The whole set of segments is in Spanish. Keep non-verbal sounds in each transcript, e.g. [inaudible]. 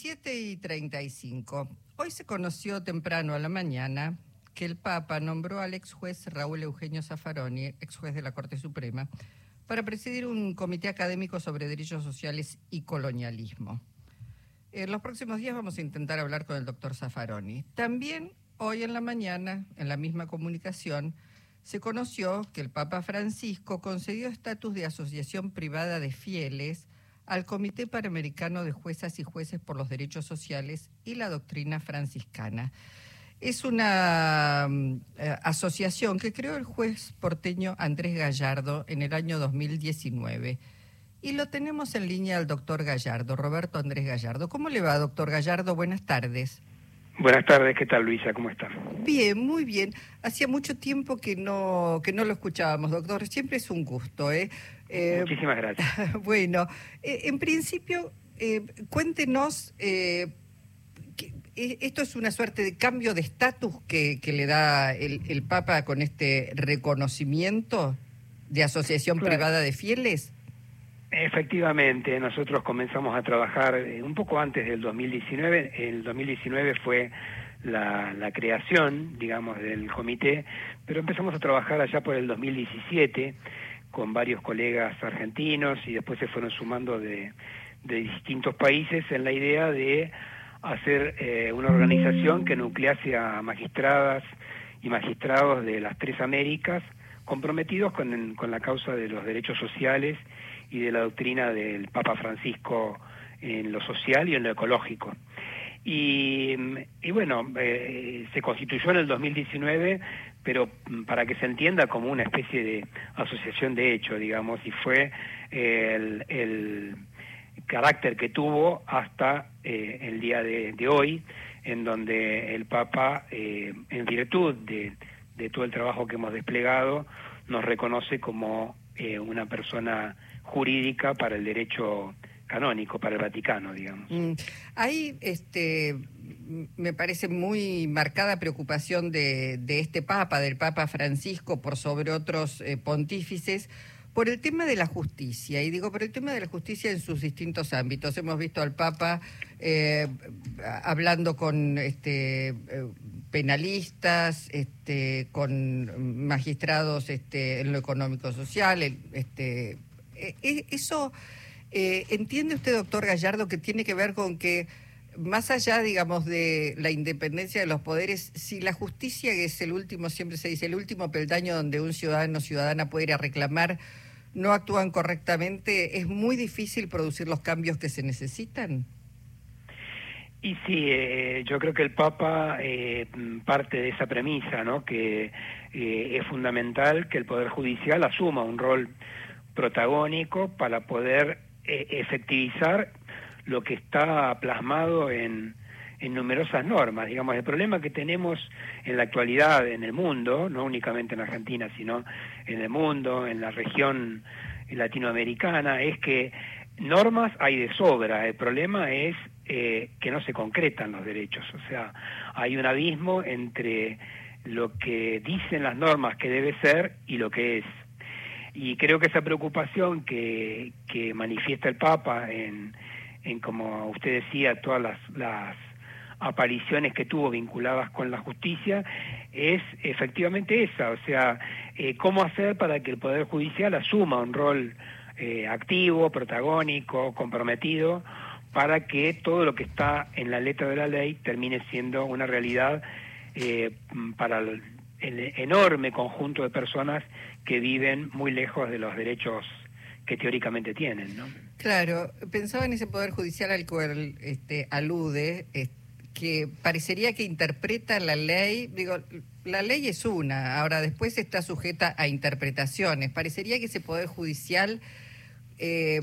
7 y 35. Hoy se conoció temprano a la mañana que el Papa nombró al ex juez Raúl Eugenio Zaffaroni, ex juez de la Corte Suprema, para presidir un comité académico sobre derechos sociales y colonialismo. En los próximos días vamos a intentar hablar con el doctor Zaffaroni. También hoy en la mañana, en la misma comunicación, se conoció que el Papa Francisco concedió estatus de asociación privada de fieles al Comité Panamericano de Juezas y Jueces por los Derechos Sociales y la Doctrina Franciscana. Es una mm, eh, asociación que creó el juez porteño Andrés Gallardo en el año 2019. Y lo tenemos en línea al doctor Gallardo, Roberto Andrés Gallardo. ¿Cómo le va, doctor Gallardo? Buenas tardes. Buenas tardes, ¿qué tal Luisa? ¿Cómo está? Bien, muy bien. Hacía mucho tiempo que no, que no lo escuchábamos, doctor. Siempre es un gusto, ¿eh? Eh Muchísimas gracias. [laughs] bueno, eh, en principio, eh, cuéntenos, esto es una suerte de cambio de estatus que, que, le da el, el, Papa con este reconocimiento de asociación privada de fieles. Efectivamente, nosotros comenzamos a trabajar un poco antes del 2019. El 2019 fue la, creación, digamos, del comité, pero empezamos a trabajar allá por el 2017 con varios colegas argentinos y después se fueron sumando de, distintos países en la idea de hacer eh, una organización que nuclease a magistradas y magistrados de las tres Américas comprometidos con, con la causa de los derechos sociales y de la doctrina del Papa Francisco en lo social y en lo ecológico. Y, bueno, eh, se constituyó en el 2019, pero para que se entienda como una especie de asociación de hecho, digamos, y fue eh, el, carácter que tuvo hasta eh, el día de, hoy, en donde el Papa, en virtud de, de, todo el trabajo que hemos desplegado, nos reconoce como una persona jurídica para el derecho canónico, para el Vaticano, digamos. Mm. Hay, este, me parece muy marcada preocupación de, de, este Papa, del Papa Francisco, por sobre otros eh, pontífices, por el tema de la justicia, y digo por el tema de la justicia en sus distintos ámbitos. Hemos visto al Papa eh, hablando con este, eh, penalistas, este, con magistrados este, en lo económico-social, este, eh, eh, eso, eh, ¿entiende usted, doctor Gallardo, que tiene que ver con que, más allá, digamos, de la independencia de los poderes, si la justicia, que es el último, siempre se dice, el último peldaño donde un ciudadano o ciudadana puede ir a reclamar, no actúan correctamente, es muy difícil producir los cambios que se necesitan? Y sí, yo creo que el Papa parte de esa premisa, ¿no? Que es fundamental que el Poder Judicial asuma un rol protagónico para poder eh, efectivizar lo que está plasmado en, en numerosas normas. Digamos, el problema que tenemos en la actualidad en el mundo, no únicamente en Argentina, sino en el mundo, en la región latinoamericana, es que normas hay de sobra. El problema es eh, que no se concretan los derechos. O sea, hay un abismo entre lo que dicen las normas que debe ser y lo que es y creo que esa preocupación que, que manifiesta el Papa en, en, como usted decía, todas las, las apariciones que tuvo vinculadas con la justicia, es efectivamente esa, o sea, eh, cómo hacer para que el Poder Judicial asuma un rol eh, activo, protagónico, comprometido, para que todo lo que está en la letra de la ley termine siendo una realidad eh, para el, enorme conjunto de personas que viven muy lejos de los derechos que teóricamente tienen, ¿no? Claro, pensaba en ese poder judicial al cual este, alude, que parecería que interpreta la ley, digo, la ley es una, ahora después está sujeta a interpretaciones. Parecería que ese poder judicial eh,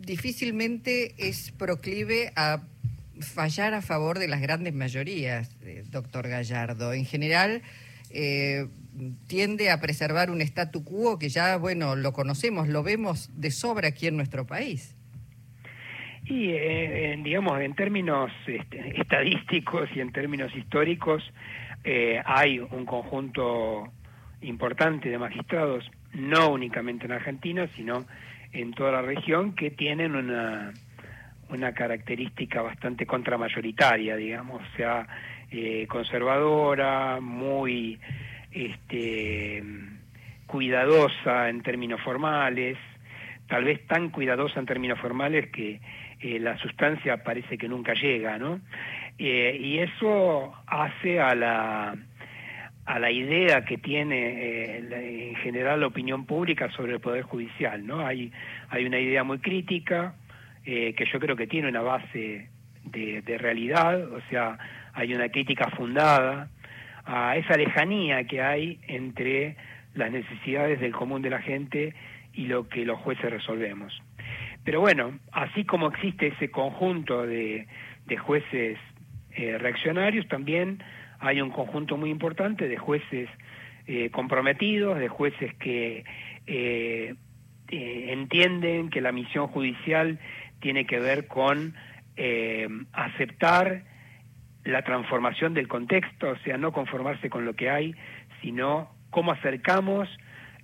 difícilmente es proclive a fallar a favor de las grandes mayorías, eh, doctor Gallardo. En general, eh, tiende a preservar un statu quo que ya, bueno, lo conocemos, lo vemos de sobra aquí en nuestro país. Y, eh, digamos, en términos este, estadísticos y en términos históricos, eh, hay un conjunto importante de magistrados, no únicamente en Argentina, sino en toda la región, que tienen una, una característica bastante contramayoritaria, digamos, o sea, eh, conservadora, muy este, cuidadosa en términos formales, tal vez tan cuidadosa en términos formales que eh, la sustancia parece que nunca llega, ¿no? Eh, y eso hace a la a la idea que tiene en general la opinión pública sobre el poder judicial, ¿no? Hay hay una idea muy crítica que yo creo que tiene una base de, realidad, o sea, hay una crítica fundada a esa lejanía que hay entre las necesidades del común de la gente y lo que los jueces resolvemos. Pero bueno, así como existe ese conjunto de, jueces eh, reaccionarios, también hay un conjunto muy importante de jueces eh, comprometidos, de jueces que eh, entienden que la misión judicial tiene que ver con aceptar la transformación del contexto, o sea, no conformarse con lo que hay, sino cómo acercamos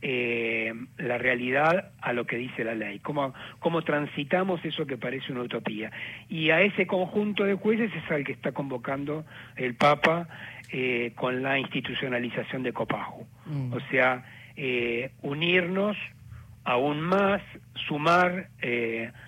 eh, la realidad a lo que dice la ley, cómo, cómo transitamos eso que parece una utopía. Y a ese conjunto de jueces es al que está convocando el Papa eh, con la institucionalización de Copajo. Mm. O sea, eh, unirnos aún más, sumar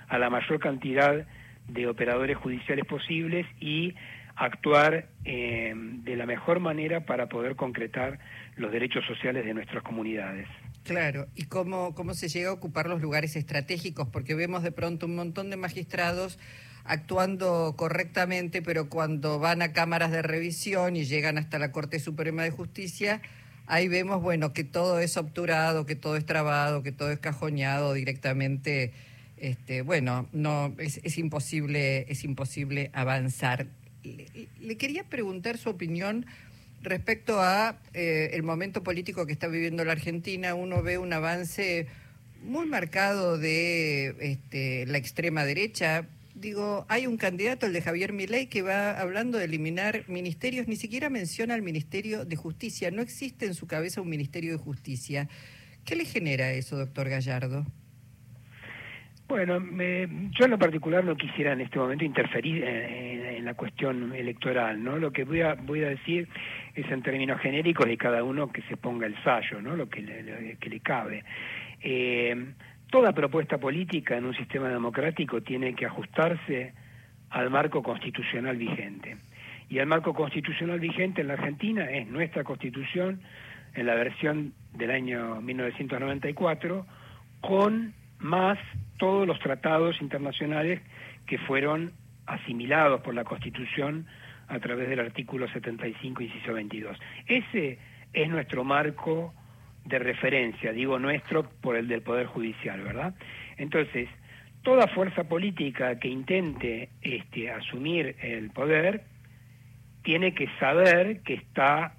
a la mayor cantidad de operadores judiciales posibles y actuar eh, de la mejor manera para poder concretar los derechos sociales de nuestras comunidades. Claro, ¿y cómo, cómo se llega a ocupar los lugares estratégicos? Porque vemos de pronto un montón de magistrados actuando correctamente, pero cuando van a cámaras de revisión y llegan hasta la Corte Suprema de Justicia, ahí vemos, bueno, que todo es obturado, que todo es trabado, que todo es cajoneado directamente. Este, bueno, no es, imposible, es imposible avanzar le, quería preguntar su opinión respecto a eh, el momento político que está viviendo la Argentina. Uno ve un avance muy marcado de este, la extrema derecha. Digo, hay un candidato, el de Javier Milei, que va hablando de eliminar ministerios, ni siquiera menciona el Ministerio de Justicia. No existe en su cabeza un Ministerio de Justicia. ¿Qué le genera eso, doctor Gallardo? Bueno, yo en lo particular no quisiera en este momento interferir en, la cuestión electoral, ¿no? Lo que voy a, voy a decir es en términos genéricos de cada uno que se ponga el sallo, ¿no? Lo que le, que le cabe. Eh, toda propuesta política en un sistema democrático tiene que ajustarse al marco constitucional vigente. Y el marco constitucional vigente en la Argentina es nuestra constitución en la versión del año 1994 con más todos los tratados internacionales que fueron asimilados por la Constitución a través del artículo 75, inciso 22. Ese es nuestro marco de referencia, digo nuestro por el del Poder Judicial, ¿verdad? Entonces, toda fuerza política que intente este, asumir el poder tiene que saber que está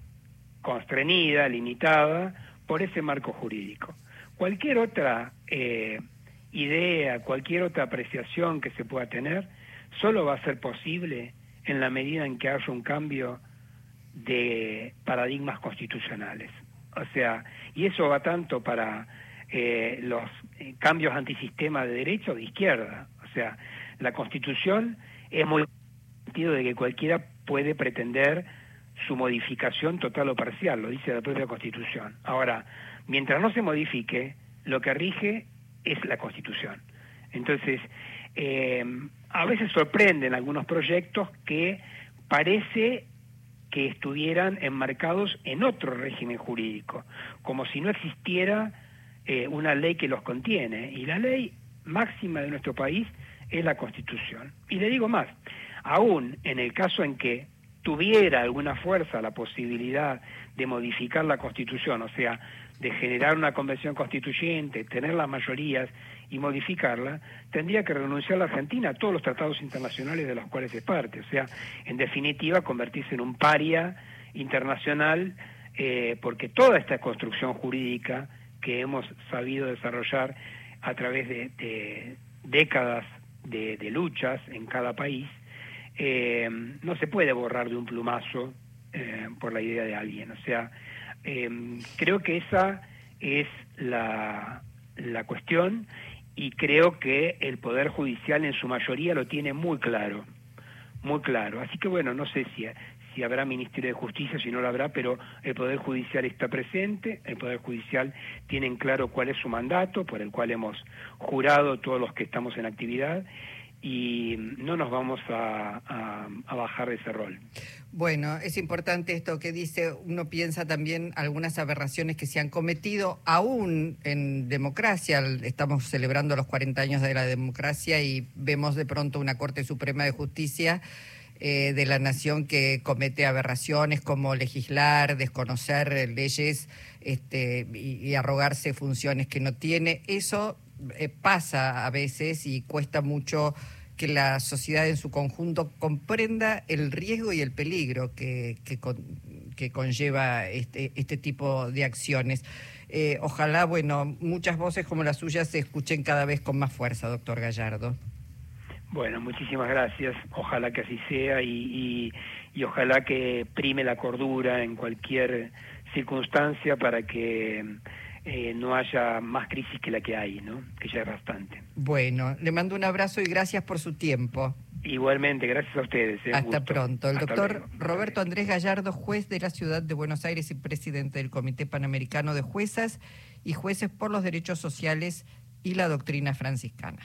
constreñida, limitada por ese marco jurídico. Cualquier otra eh, idea, cualquier otra apreciación que se pueda tener, solo va a ser posible en la medida en que haya un cambio de paradigmas constitucionales. O sea, y eso va tanto para eh, los eh, cambios antisistema de derecha o de izquierda. O sea, la Constitución es muy sentido de que cualquiera puede pretender su modificación total o parcial, lo dice la propia Constitución. Ahora, mientras no se modifique, lo que rige es la Constitución. Entonces, eh, a veces sorprenden algunos proyectos que parece que estuvieran enmarcados en otro régimen jurídico, como si no existiera eh, una ley que los contiene. Y la ley máxima de nuestro país es la Constitución. Y le digo más, aún en el caso en que tuviera alguna fuerza la posibilidad de modificar la Constitución, o sea, de generar una convención constituyente, tener las mayorías y modificarla, tendría que renunciar la Argentina a todos los tratados internacionales de los cuales es parte. O sea, en definitiva, convertirse en un paria internacional, eh, porque toda esta construcción jurídica que hemos sabido desarrollar a través de, décadas de, luchas en cada país, eh, no se puede borrar de un plumazo eh, por la idea de alguien. O sea, eh, creo que esa es la, la cuestión y creo que el Poder Judicial en su mayoría lo tiene muy claro, muy claro. Así que bueno, no sé si, si habrá Ministerio de Justicia, si no lo habrá, pero el Poder Judicial está presente, el Poder Judicial tiene en claro cuál es su mandato, por el cual hemos jurado todos los que estamos en actividad, y no nos vamos a, bajar de ese rol. Bueno, es importante esto que dice, uno piensa también algunas aberraciones que se han cometido aún en democracia, estamos celebrando los 40 años de la democracia y vemos de pronto una Corte Suprema de Justicia eh, de la nación que comete aberraciones como legislar, desconocer leyes este, y, arrogarse funciones que no tiene. Eso eh, pasa a veces y cuesta mucho que la sociedad en su conjunto comprenda el riesgo y el peligro que, que, conlleva este, este tipo de acciones. Eh, ojalá, bueno, muchas voces como las suyas se escuchen cada vez con más fuerza, doctor Gallardo. Bueno, muchísimas gracias. Ojalá que así sea y, ojalá que prime la cordura en cualquier circunstancia para que eh, no haya más crisis que la que hay, ¿no? Que ya es bastante. Bueno, le mando un abrazo y gracias por su tiempo. Igualmente, gracias a ustedes. Eh, Hasta pronto. El doctor Roberto Andrés Gallardo, juez de la ciudad de Buenos Aires y presidente del Comité Panamericano de Juezas y Jueces por los Derechos Sociales y la Doctrina Franciscana.